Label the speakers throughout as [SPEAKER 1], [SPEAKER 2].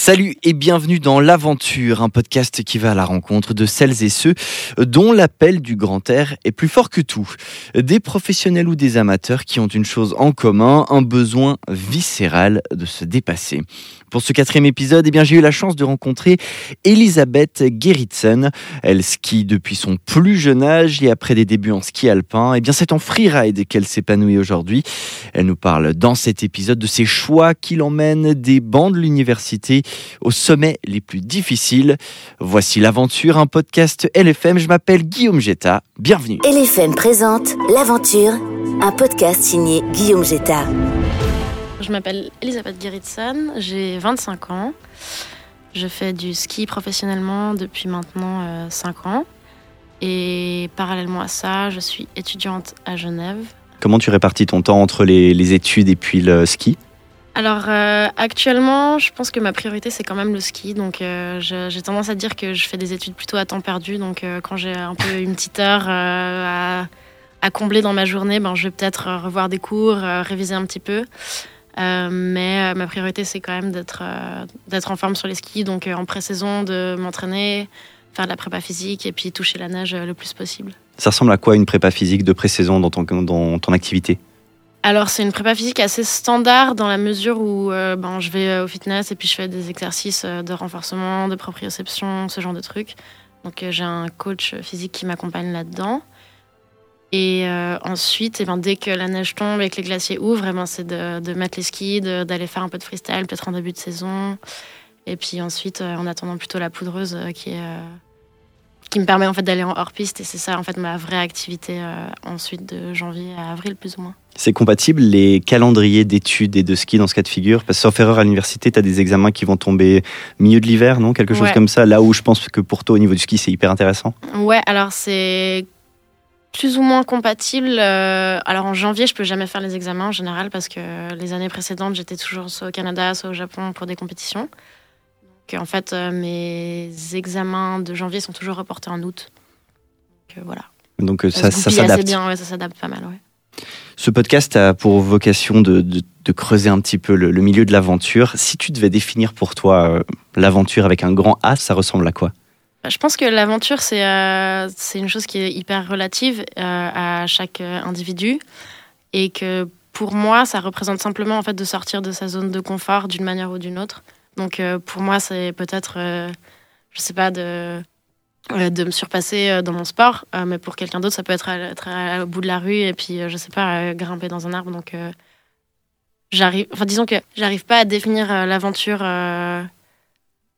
[SPEAKER 1] Salut et bienvenue dans L'Aventure, un podcast qui va à la rencontre de celles et ceux dont l'appel du grand air est plus fort que tout. Des professionnels ou des amateurs qui ont une chose en commun, un besoin viscéral de se dépasser. Pour ce quatrième épisode, eh bien, j'ai eu la chance de rencontrer Elisabeth Gerritsen. Elle skie depuis son plus jeune âge et après des débuts en ski alpin, eh bien, c'est en freeride qu'elle s'épanouit aujourd'hui. Elle nous parle dans cet épisode de ses choix qui l'emmènent des bancs de l'université aux sommets les plus difficiles. Voici l'aventure, un podcast LFM. Je m'appelle Guillaume Jetta. Bienvenue.
[SPEAKER 2] LFM présente L'aventure, un podcast signé Guillaume Jetta.
[SPEAKER 3] Je m'appelle Elisabeth Gerritsen, j'ai 25 ans. Je fais du ski professionnellement depuis maintenant 5 euh, ans. Et parallèlement à ça, je suis étudiante à Genève.
[SPEAKER 1] Comment tu répartis ton temps entre les, études et puis le ski?
[SPEAKER 3] Alors euh, actuellement, je pense que ma priorité c'est quand même le ski. Donc euh, j'ai tendance à dire que je fais des études plutôt à temps perdu. Donc quand j'ai un peu une petite heure à, à, combler dans ma journée, ben, je vais peut-être revoir des cours, réviser un petit peu. Euh, mais euh, ma priorité, c'est quand même d'être euh, d'être en forme sur les skis, donc en pré-saison, de m'entraîner, faire de la prépa physique et puis toucher la nage le plus possible.
[SPEAKER 1] Ça ressemble à quoi une prépa physique de pré-saison dans ton, dans ton activité?
[SPEAKER 3] Alors c'est une prépa physique assez standard dans la mesure où ben, je vais au fitness et puis je fais des exercices de renforcement, de proprioception, ce genre de trucs. Donc j'ai un coach physique qui m'accompagne là-dedans. Et euh, ensuite, eh ben, dès que la neige tombe et que les glaciers ouvrent, eh ben, c'est de, mettre les skis, d'aller faire un peu de freestyle, peut-être en début de saison. Et puis ensuite, euh, en attendant plutôt la poudreuse euh, qui, est, qui me permet en fait d'aller en hors-piste. Et c'est ça en fait ma vraie activité ensuite de janvier à avril plus ou moins.
[SPEAKER 1] C'est compatible les calendriers d'études et de ski dans ce cas de figure? Parce que sauf erreur à l'université, tu as des examens qui vont tomber milieu de l'hiver, non? Quelque chose comme ça. Là où je pense que pour toi, au niveau du ski, c'est hyper intéressant.
[SPEAKER 3] Ouais, alors c'est plus ou moins compatible. Euh, alors en janvier, je peux jamais faire les examens en général parce que les années précédentes, j'étais toujours soit au Canada, soit au Japon pour des compétitions. Donc en fait, euh, mes examens de janvier sont toujours reportés en août. Donc euh, voilà.
[SPEAKER 1] Donc ça, ça s'adapte.
[SPEAKER 3] bien, ça s'adapte pas mal. Ouais.
[SPEAKER 1] Ce podcast a pour vocation de, de, creuser un petit peu le, le milieu de l'aventure. Si tu devais définir pour toi l'aventure avec un grand A, ça ressemble à quoi?
[SPEAKER 3] Je pense que l'aventure, c'est euh, une chose qui est hyper relative euh, à chaque euh, individu et que pour moi, ça représente simplement en fait de sortir de sa zone de confort d'une manière ou d'une autre. Donc pour moi, c'est peut-être, je sais pas, de de me surpasser dans mon sport, mais pour quelqu'un d'autre, ça peut être, être au bout de la rue et puis je sais pas, grimper dans un arbre. Donc j'arrive, enfin disons que j'arrive pas à définir l'aventure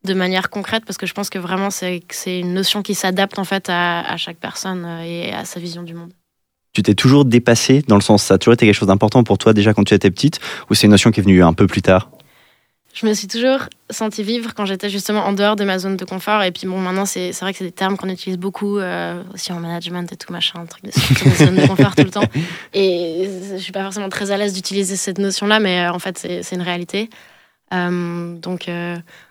[SPEAKER 3] de manière concrète parce que je pense que vraiment c'est une notion qui s'adapte en fait à, chaque personne euh, et à sa vision du monde.
[SPEAKER 1] Tu t'es toujours dépassé dans le sens ça a toujours été quelque chose d'important pour toi déjà quand tu étais petite ou c'est une notion qui est venue un peu plus tard?
[SPEAKER 3] Je me suis toujours sentie vivre quand j'étais justement en dehors de ma zone de confort. Et puis bon, maintenant, c'est vrai que c'est des termes qu'on utilise beaucoup euh, aussi en management et tout machin, un truc de, zone de confort tout le temps. Et je suis pas forcément très à l'aise d'utiliser cette notion-là, mais euh, en fait, c'est une réalité. donc,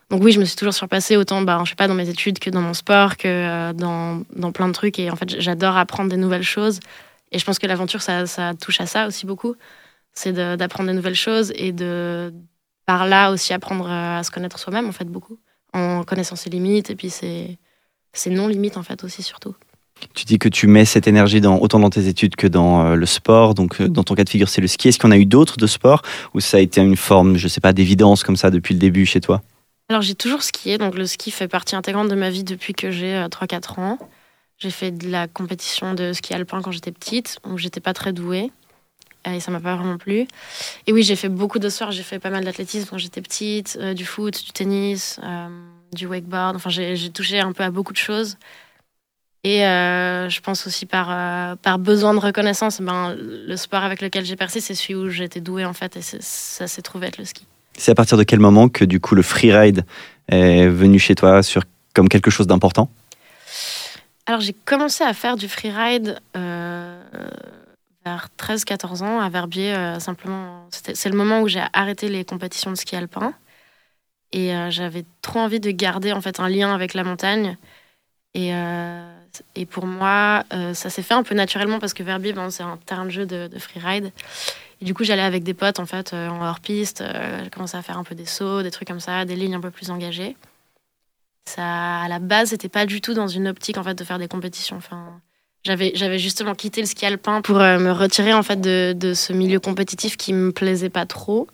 [SPEAKER 3] donc oui, je me suis toujours surpassée autant, bah, je sais pas, dans mes études que dans mon sport, que euh, dans, plein de trucs. Et en fait, j'adore apprendre des nouvelles choses. Et je pense que l'aventure, ça, touche à ça aussi beaucoup. C'est d'apprendre des nouvelles choses et de, par là aussi, apprendre à se connaître soi-même, en fait, beaucoup. En connaissant ses limites et puis ses, non-limites, en fait, aussi, surtout.
[SPEAKER 1] Tu dis que tu mets cette énergie dans, autant dans tes études que dans euh, le sport. Donc, euh, dans ton cas de figure, c'est le ski. Est-ce qu'on a eu d'autres de sports où ça a été une forme, je sais pas, d'évidence comme ça depuis le début chez toi?
[SPEAKER 3] Alors j'ai toujours skié, donc le ski fait partie intégrante de ma vie depuis que j'ai 3-4 euh, ans. J'ai fait de la compétition de ski alpin quand j'étais petite, où j'étais pas très douée. Euh, et ça m'a pas vraiment plu. Et oui, j'ai fait beaucoup de sport, j'ai fait pas mal d'athlétisme quand j'étais petite, euh, du foot, du tennis, du wakeboard. Enfin, j'ai touché un peu à beaucoup de choses. Et je pense aussi par, par besoin de reconnaissance, ben, le sport avec lequel j'ai percé, c'est celui où j'étais douée en fait, et ça s'est trouvé être le ski.
[SPEAKER 1] C'est à partir de quel moment que du coup le freeride est venu chez toi sur, comme quelque chose d'important?
[SPEAKER 3] Alors j'ai commencé à faire du freeride euh, vers 13-14 ans à Verbier. Euh, simplement, c'est le moment où j'ai arrêté les compétitions de ski alpin. Et euh, j'avais trop envie de garder en fait un lien avec la montagne. Et, et pour moi, ça s'est fait un peu naturellement parce que Verbier, ben, c'est un terrain de jeu de, de freeride. Et du coup, j'allais avec des potes en fait en hors piste. j'ai commencé à faire un peu des sauts, des trucs comme ça, des lignes un peu plus engagées. Ça, à la base, c'était pas du tout dans une optique en fait de faire des compétitions. Enfin, j'avais, justement quitté le ski alpin pour me retirer en fait de, ce milieu compétitif qui me plaisait pas trop.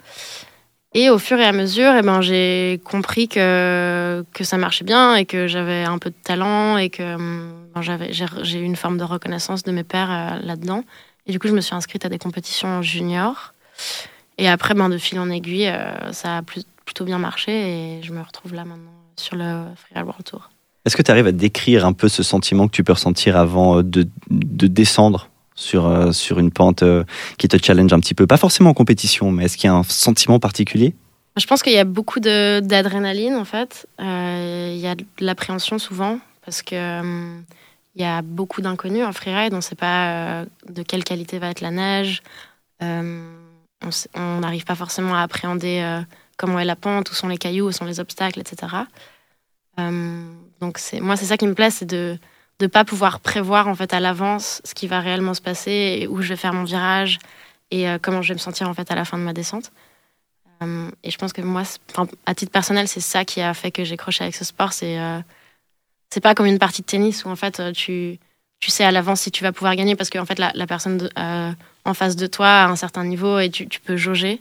[SPEAKER 3] Et au fur et à mesure, eh ben, j'ai compris que, que ça marchait bien et que j'avais un peu de talent et que ben, j'avais, j'ai, eu une forme de reconnaissance de mes euh, là-dedans. Et du coup, je me suis inscrite à des compétitions juniors. Et après, ben, de fil en aiguille, euh, ça a plutôt bien marché et je me retrouve là maintenant sur le Freeride World Tour.
[SPEAKER 1] Est-ce que tu arrives à décrire un peu ce sentiment que tu peux ressentir avant de, de descendre sur, euh, sur une pente euh, qui te challenge un petit peu? Pas forcément en compétition, mais est-ce qu'il y a un sentiment particulier?
[SPEAKER 3] Je pense qu'il y a beaucoup d'adrénaline en fait. Euh, il y a de l'appréhension souvent parce que il y a beaucoup d'inconnus en freeride. On ne sait pas de quelle qualité va être la neige. on n'arrive pas forcément à appréhender comment est la pente, où sont les cailloux, où sont les obstacles, etc. donc moi, c'est ça qui me plaît, c'est de de pas pouvoir prévoir en fait à l'avance ce qui va réellement se passer et où je vais faire mon virage et euh, comment je vais me sentir en fait à la fin de ma descente. Euh, et je pense que moi, à titre personnel, c'est ça qui a fait que j'ai croché avec ce sport. Euh, c'est pas comme une partie de tennis où en fait tu tu sais à l'avance si tu vas pouvoir gagner parce que en fait la, la personne en face de toi a un certain niveau et tu, tu peux jauger.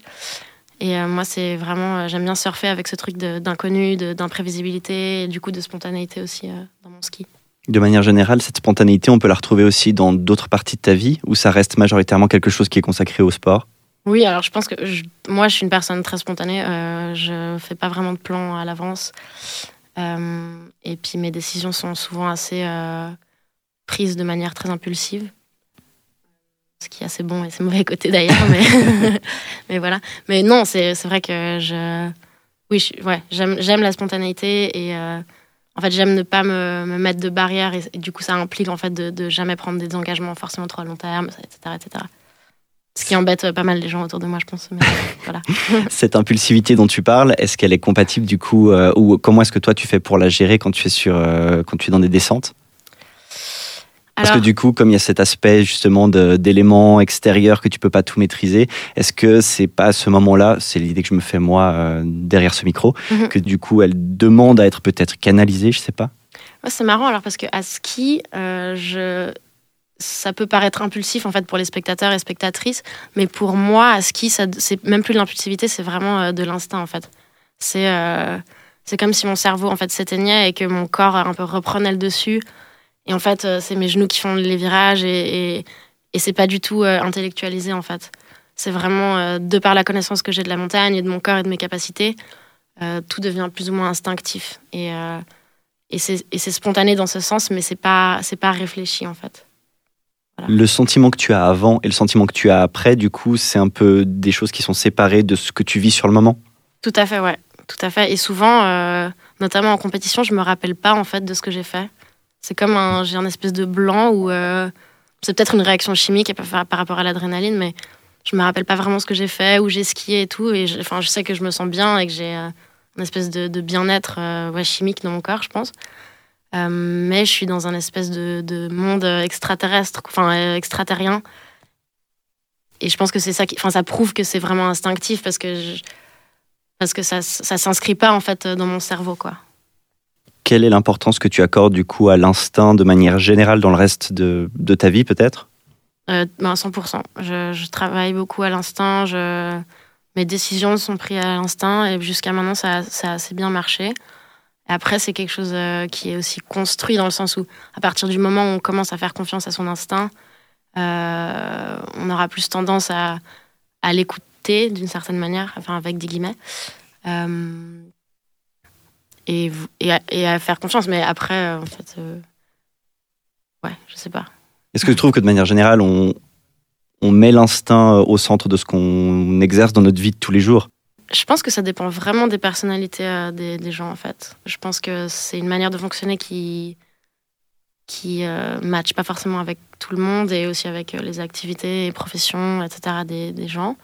[SPEAKER 3] Et moi, c'est vraiment, j'aime bien surfer avec ce truc d'inconnu, d'imprévisibilité et du coup de spontanéité aussi dans mon ski.
[SPEAKER 1] De manière générale, cette spontanéité, on peut la retrouver aussi dans d'autres parties de ta vie ou ça reste majoritairement quelque chose qui est consacré au sport?
[SPEAKER 3] Oui, alors je pense que moi, je suis une personne très spontanée. Euh, je fais pas vraiment de plan à l'avance. Euh, et puis mes décisions sont souvent assez euh, prises de manière très impulsive. Ce qui est assez bon et c'est mauvais côté d'ailleurs. mais, mais voilà. Mais non, c'est vrai que je. Oui, ouais, j'aime la spontanéité et euh, en fait, j'aime ne pas me, mettre de barrières et, du coup, ça implique en fait de, de, jamais prendre des engagements forcément trop à long terme, etc., etc. Ce qui embête pas mal les gens autour de moi, je pense. voilà.
[SPEAKER 1] Cette impulsivité dont tu parles, est-ce qu'elle est compatible du coup, euh, ou comment est-ce que toi tu fais pour la gérer quand tu es sur, euh, quand tu es dans des descentes? Parce que du coup, comme il y a cet aspect justement d'éléments extérieurs que tu peux pas tout maîtriser, est-ce que c'est pas à ce moment-là, c'est l'idée que je me fais moi euh, derrière ce micro, mhm. que du coup elle demande à être peut-être canalisée, je sais pas?
[SPEAKER 3] C'est marrant alors parce que à ski, euh, je... ça peut paraître impulsif en fait pour les spectateurs et spectatrices, mais pour moi à ski, c'est même plus de l'impulsivité, c'est vraiment euh, de l'instinct en fait. C'est c'est comme si mon cerveau en fait s'éteignait et que mon corps un peu reprenait le dessus et en fait, euh, c'est mes genoux qui font les virages et, et, et c'est pas du tout euh, intellectualisé en fait. C'est vraiment euh, de par la connaissance que j'ai de la montagne et de mon corps et de mes capacités, tout devient plus ou moins instinctif. Et, et c'est spontané dans ce sens, mais c'est pas, pas réfléchi en fait.
[SPEAKER 1] Le sentiment que tu as avant et le sentiment que tu as après, du coup, c'est un peu des choses qui sont séparées de ce que tu vis sur le moment?
[SPEAKER 3] Tout à fait, ouais. Tout à fait. Et souvent, notamment en compétition, je me rappelle pas en fait de ce que j'ai fait. C'est comme un, j'ai un espèce de blanc où euh, c'est peut-être une réaction chimique par, par rapport à l'adrénaline, mais je me rappelle pas vraiment ce que j'ai fait, où j'ai skié et tout. Et je, enfin, je sais que je me sens bien et que j'ai euh, une espèce de, bien-être euh, chimique dans mon corps, je pense. Mais je suis dans un espèce de, monde extraterrestre, enfin extraterrien. Et je pense que c'est ça qui, enfin, ça prouve que c'est vraiment instinctif parce que parce que ça, ça s'inscrit pas en fait dans mon cerveau, quoi
[SPEAKER 1] quelle est l'importance que tu accordes du coup à l'instinct de manière générale dans le reste de, de ta vie peut-être?
[SPEAKER 3] Euh, ben 100%. Je, je, travaille beaucoup à l'instinct. Je... Mes décisions sont prises à l'instinct et jusqu'à maintenant ça, ça, a assez bien marché. Après, c'est quelque chose euh, qui est aussi construit dans le sens où à partir du moment où on commence à faire confiance à son instinct, euh, on aura plus tendance à, l'écouter d'une certaine manière, enfin avec des guillemets. Euh, et, à, faire confiance. Mais après, en fait, ouais, je sais pas.
[SPEAKER 1] Est-ce que tu trouves que de manière générale, on, on met l'instinct au centre de ce qu'on exerce dans notre vie de tous les jours?
[SPEAKER 3] Je pense que ça dépend vraiment des personnalités des, des, gens, en fait. Je pense que c'est une manière de fonctionner qui qui ne match pas forcément avec tout le monde et aussi avec les activités et professions, etc. des, gens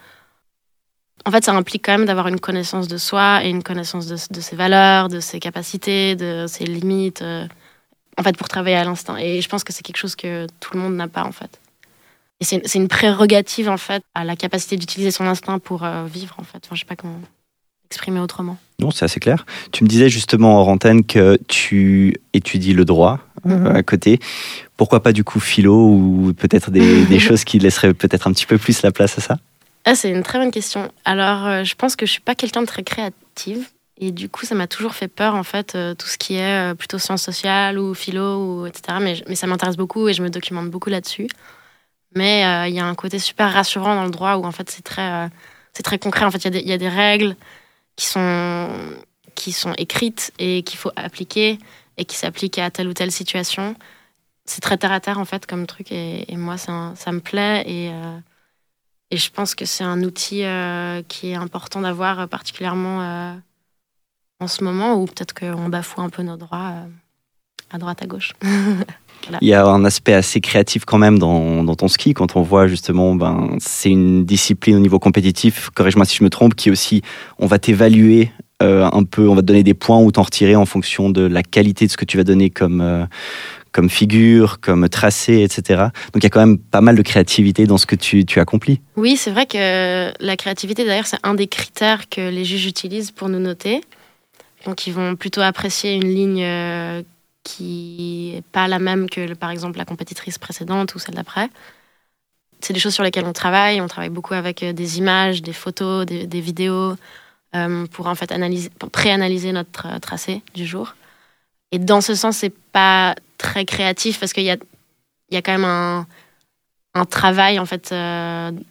[SPEAKER 3] en fait, ça implique quand même d'avoir une connaissance de soi et une connaissance de, ses valeurs, de ses capacités, de ses limites, euh, en fait, pour travailler à l'instinct. Et je pense que c'est quelque chose que tout le monde n'a pas, en fait. Et c'est une prérogative en fait à la capacité d'utiliser son instinct pour vivre en fait. Enfin, je sais pas comment exprimer autrement.
[SPEAKER 1] Non, c'est assez clair. Tu me disais justement en antenne que tu étudies le droit mhm. à côté. Pourquoi pas du coup philo ou peut-être des, des choses qui laisseraient peut-être un petit peu plus la place à ça?
[SPEAKER 3] Ah, C'est une très bonne question. Alors, je pense que je suis pas quelqu'un de très créative. Et du coup, ça m'a toujours fait peur, en fait, euh, tout ce qui est euh, plutôt sciences sociales ou philo, ou, etc. Mais, mais ça m'intéresse beaucoup et je me documente beaucoup là-dessus. Mais euh, il y a un côté super rassurant dans le droit où, en fait, c'est très, c'est très concret. En fait, il y, y, a des règles qui sont, qui sont écrites et qu'il faut appliquer et qui s'appliquent à telle ou telle situation. C'est très terre à terre, en fait, comme truc. Et, moi, ça, ça me plaît. Et, et je pense que c'est un outil qui est important d'avoir, particulièrement en ce moment, ou peut-être qu'on bafoue un peu nos droits euh, à droite, à gauche.
[SPEAKER 1] Il y a un aspect assez créatif quand même dans, dans ton ski, quand on voit justement, ben, c'est une discipline au niveau compétitif, corrige-moi si je me trompe, qui aussi, on va t'évaluer euh, un peu, on va te donner des points ou t'en retirer en fonction de la qualité de ce que tu vas donner comme, euh, comme figure, comme tracé, etc. Donc il y a quand même pas mal de créativité dans ce que tu, tu accomplis.
[SPEAKER 3] Oui, c'est vrai que la créativité, d'ailleurs, c'est un des critères que les juges utilisent pour nous noter. Donc ils vont plutôt apprécier une ligne euh, qui n'est pas la même que par exemple la compétitrice précédente ou celle d'après. C'est des choses sur lesquelles on travaille. On travaille beaucoup avec euh, des images, des photos, des, vidéos euh, pour en fait analyser, pré-analyser notre tracé du jour. Et dans ce sens, c'est pas très créatif parce qu'il y a, y a quand même un, un travail en fait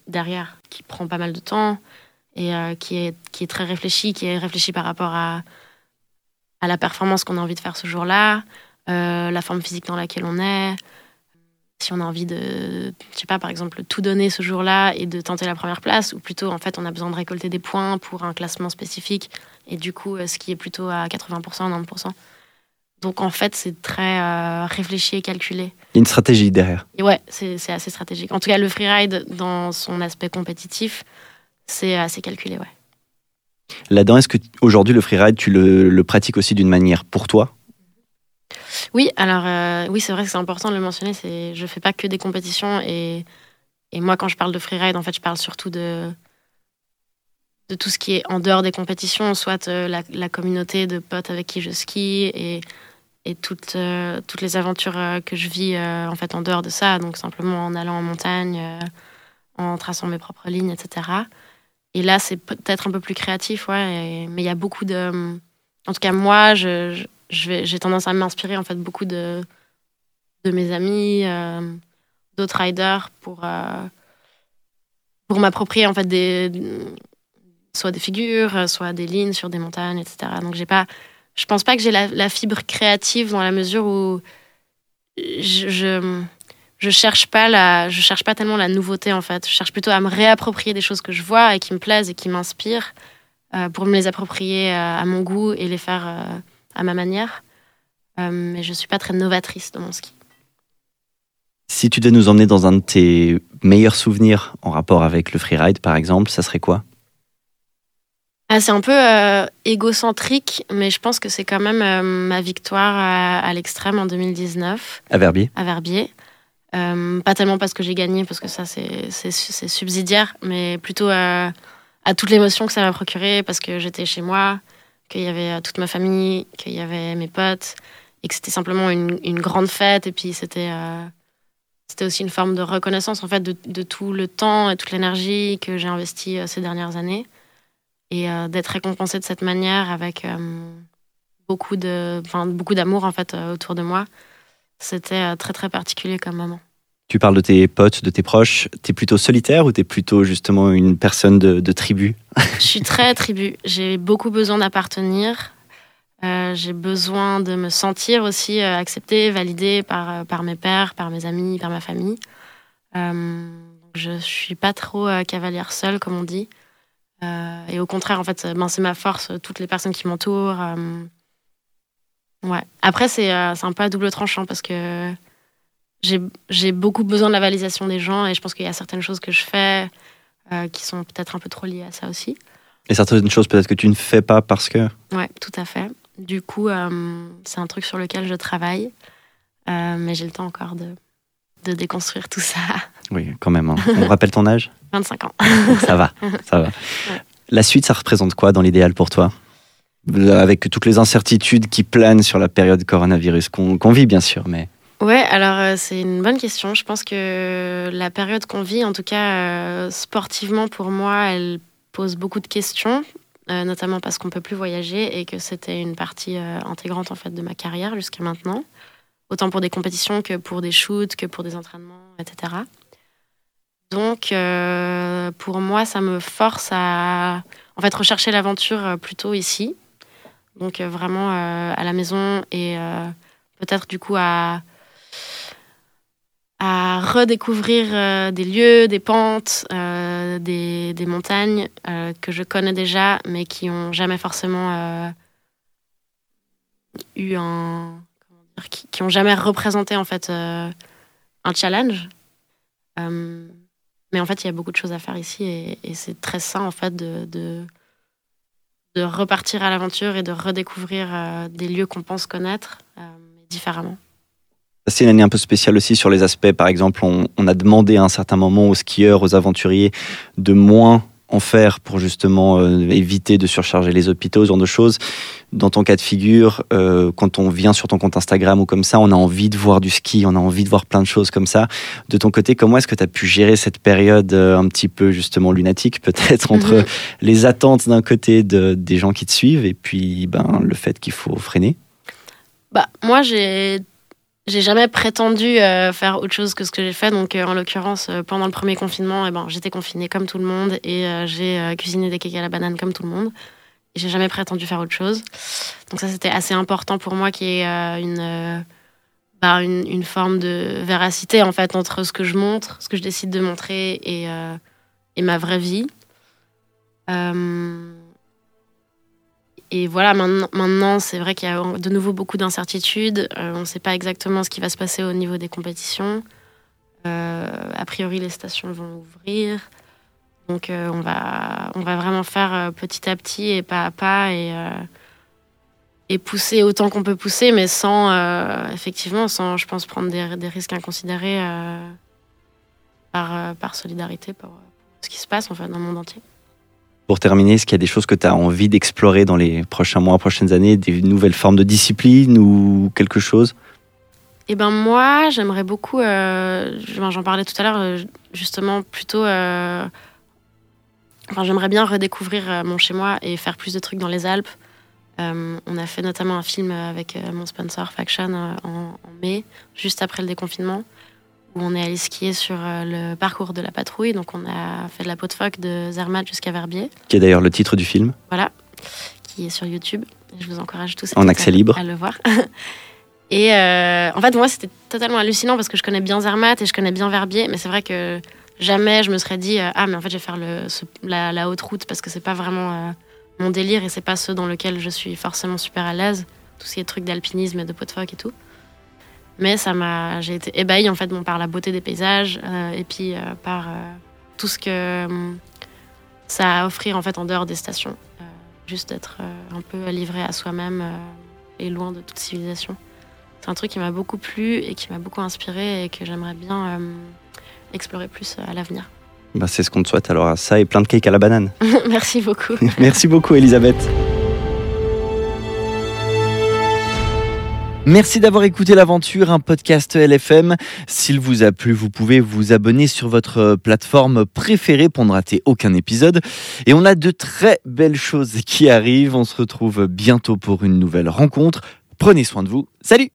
[SPEAKER 3] derrière qui prend pas mal de temps et qui, est, qui est très réfléchi, qui est réfléchi par rapport à à la performance qu'on a envie de faire ce jour-là, euh, la forme physique dans laquelle on est. Si on a envie de, je sais pas, par exemple, tout donner ce jour-là et de tenter la première place, ou plutôt, en fait, on a besoin de récolter des points pour un classement spécifique, et du coup, euh, ce qui est plutôt à 80%, 90%. Donc, en fait, c'est très euh, réfléchi et calculé.
[SPEAKER 1] Il y a une stratégie derrière.
[SPEAKER 3] Et ouais, c'est assez stratégique. En tout cas, le freeride, dans son aspect compétitif, c'est assez calculé, ouais.
[SPEAKER 1] Là-dedans, est-ce que aujourd'hui le freeride, tu le, pratiques aussi d'une manière pour toi?
[SPEAKER 3] Oui, alors euh, oui, c'est vrai que c'est important de le mentionner. C'est, je fais pas que des compétitions et, et moi, quand je parle de freeride, en fait, je parle surtout de de tout ce qui est en dehors des compétitions, soit euh, la, communauté de potes avec qui je skie et, et toutes, euh, toutes les aventures que je vis en fait en dehors de ça, donc simplement en allant en montagne, en traçant mes propres lignes, etc. Et là, c'est peut-être un peu plus créatif, ouais. mais il y a beaucoup de. En tout cas, moi, j'ai tendance à m'inspirer en fait beaucoup de, de mes amis, euh, d'autres riders pour, euh, pour m'approprier en fait des soit des figures, soit des lignes sur des montagnes, etc. Donc j'ai pas, je pense pas que j'ai la, fibre créative dans la mesure où je je cherche pas la, je cherche pas tellement la nouveauté en fait. Je cherche plutôt à me réapproprier des choses que je vois et qui me plaisent et qui m'inspirent euh, pour me les approprier euh, à mon goût et les faire euh, à ma manière. mais je suis pas très novatrice dans mon ski.
[SPEAKER 1] Si tu devais nous emmener dans un de tes meilleurs souvenirs en rapport avec le freeride, par exemple, ça serait quoi?
[SPEAKER 3] Ah, C'est un peu égocentrique, mais je pense que c'est quand même ma victoire à, à l'extrême en 2019.
[SPEAKER 1] À Verbier
[SPEAKER 3] À Verbier. Euh, pas tellement parce que j'ai gagné, parce que ça c'est subsidiaire, mais plutôt à, à toute l'émotion que ça m'a procuré, parce que j'étais chez moi, qu'il y avait euh, toute ma famille, qu'il y avait mes potes, et que c'était simplement une, grande fête, et puis c'était euh, aussi une forme de reconnaissance en fait de, tout le temps et toute l'énergie que j'ai investi ces dernières années, et d'être récompensé de cette manière avec beaucoup d'amour en fait autour de moi. C'était euh, très très particulier comme moment.
[SPEAKER 1] Tu parles de tes potes, de tes proches. T'es plutôt solitaire ou t'es plutôt justement une personne de, tribu?
[SPEAKER 3] Je suis très tribu. J'ai beaucoup besoin d'appartenir. Euh, j'ai besoin de me sentir aussi euh, acceptée, validée par, par mes pères, par mes amis, par ma famille. Euh, je suis pas trop cavalière seule, comme on dit. et au contraire, en fait, ben, c'est ma force, toutes les personnes qui m'entourent. Ouais. Après, c'est euh, un peu à double tranchant parce que j'ai beaucoup besoin de la validation des gens et je pense qu'il y a certaines choses que je fais euh, qui sont peut-être un peu trop liées à ça aussi.
[SPEAKER 1] Et certaines choses peut-être que tu ne fais pas parce que
[SPEAKER 3] Ouais, tout à fait. Du coup, euh, c'est un truc sur lequel je travaille, mais j'ai le temps encore de, de déconstruire tout ça.
[SPEAKER 1] Oui, quand même. hein. On rappelle ton âge?
[SPEAKER 3] 25 ans.
[SPEAKER 1] Ça va, ça va. La suite, ça représente quoi dans l'idéal pour toi? Avec toutes les incertitudes qui planent sur la période coronavirus qu'on vit, bien sûr, mais
[SPEAKER 3] Ouais, alors euh, c'est une bonne question. Je pense que la période qu'on vit, en tout cas euh, sportivement pour moi, elle pose beaucoup de questions, euh, notamment parce qu'on peut plus voyager et que c'était une partie intégrante en fait de ma carrière jusqu'à maintenant, autant pour des compétitions que pour des shoots, que pour des entraînements, etc. Donc pour moi, ça me force à en fait rechercher l'aventure plutôt ici, donc euh, vraiment euh, à la maison et euh, peut-être du coup à à redécouvrir des lieux, des pentes, des, des montagnes que je connais déjà, mais qui ont jamais forcément eu un, qui, qui ont jamais représenté en fait un challenge. Mais en fait, il y a beaucoup de choses à faire ici et, c'est très sain en fait de, de repartir à l'aventure et de redécouvrir euh, des lieux qu'on pense connaître euh, différemment.
[SPEAKER 1] c'est une année un peu spéciale aussi sur les aspects. Par exemple, on a demandé à un certain moment aux skieurs, aux aventuriers de moins en faire pour justement euh, éviter de surcharger les hôpitaux, ce genre de choses. Dans ton cas de figure, euh, quand on vient sur ton compte Instagram ou comme ça, on a envie de voir du ski, on a envie de voir plein de choses comme ça. De ton côté, comment est-ce que tu as pu gérer cette période euh, un petit peu justement lunatique, peut-être, entre
[SPEAKER 3] Mhm.
[SPEAKER 1] les attentes d'un côté de, des gens qui te suivent et puis ben, le fait qu'il faut freiner?
[SPEAKER 3] Bah, moi, j'ai j'ai jamais prétendu euh, faire autre chose que ce que j'ai fait. Donc, euh, en l'occurrence, euh, pendant le premier confinement, eh ben, j'étais confinée comme tout le monde et j'ai cuisiné des cakes à la banane comme tout le monde. J'ai jamais prétendu faire autre chose. Donc, ça, c'était assez important pour moi ait euh, une, bah, une, une forme de véracité en fait entre ce que je montre, ce que je décide de montrer et, et ma vraie vie. Et voilà, maintenant, c'est vrai qu'il y a de nouveau beaucoup d'incertitudes. Euh, on ne sait pas exactement ce qui va se passer au niveau des compétitions. Euh, a priori, les stations vont ouvrir. Donc, euh, on, va, on va vraiment faire petit à petit et pas à pas et, pousser autant qu'on peut pousser, mais sans, effectivement, sans, je pense, prendre des, risques inconsidérés par, par solidarité pour, ce qui se passe en dans le monde entier.
[SPEAKER 1] Pour terminer, est-ce qu'il y a des choses que tu as envie d'explorer dans les prochains mois, prochaines années, des nouvelles formes de discipline ou quelque chose?
[SPEAKER 3] Eh ben moi, j'aimerais beaucoup, euh, je- j'en parlais tout à l'heure, euh, justement plutôt, euh, enfin j'aimerais bien redécouvrir mon chez moi et faire plus de trucs dans les Alpes. On a fait notamment un film avec mon sponsor Faction en mai, juste après le déconfinement, où on est allé skier sur euh, le parcours de la patrouille. Donc on a fait de la peau de phoque de Zermatt jusqu'à Verbier,
[SPEAKER 1] Qui est d'ailleurs le titre du film.
[SPEAKER 3] voilà, qui est sur YouTube. Je vous encourage tous
[SPEAKER 1] En accès libre.
[SPEAKER 3] à le voir. Et euh, en fait, moi, c'était totalement hallucinant parce que je connais bien Zermatt et je connais bien Verbier, mais c'est vrai que jamais je me serais dit euh, ah mais en fait je vais faire le, ce- la, la haute route parce que c'est pas vraiment euh, mon délire et c'est pas ceux dans lequel je suis forcément super à l'aise, tous ces trucs d'alpinisme et de pot de phoque et tout. Mais ça m'a, j'ai été ébahie en fait bon, par la beauté des paysages euh, et puis euh, par euh, tout ce que hum, ça a à offrir en fait en dehors des stations, juste d'être un peu livré à soi-même et loin de toute civilisation. C'est un truc qui m'a beaucoup plu et qui m'a beaucoup inspiré et que j'aimerais bien explorer plus à l'avenir.
[SPEAKER 1] Bah, c'est ce qu'on te souhaite alors ça et plein de cake à la banane.
[SPEAKER 3] Merci beaucoup.
[SPEAKER 1] Merci beaucoup Elisabeth. Merci d'avoir écouté l'aventure, un podcast LFM. S'il vous a plu, vous pouvez vous abonner sur votre plateforme préférée pour ne rater aucun épisode. Et on a de très belles choses qui arrivent. On se retrouve bientôt pour une nouvelle rencontre. Prenez soin de vous. Salut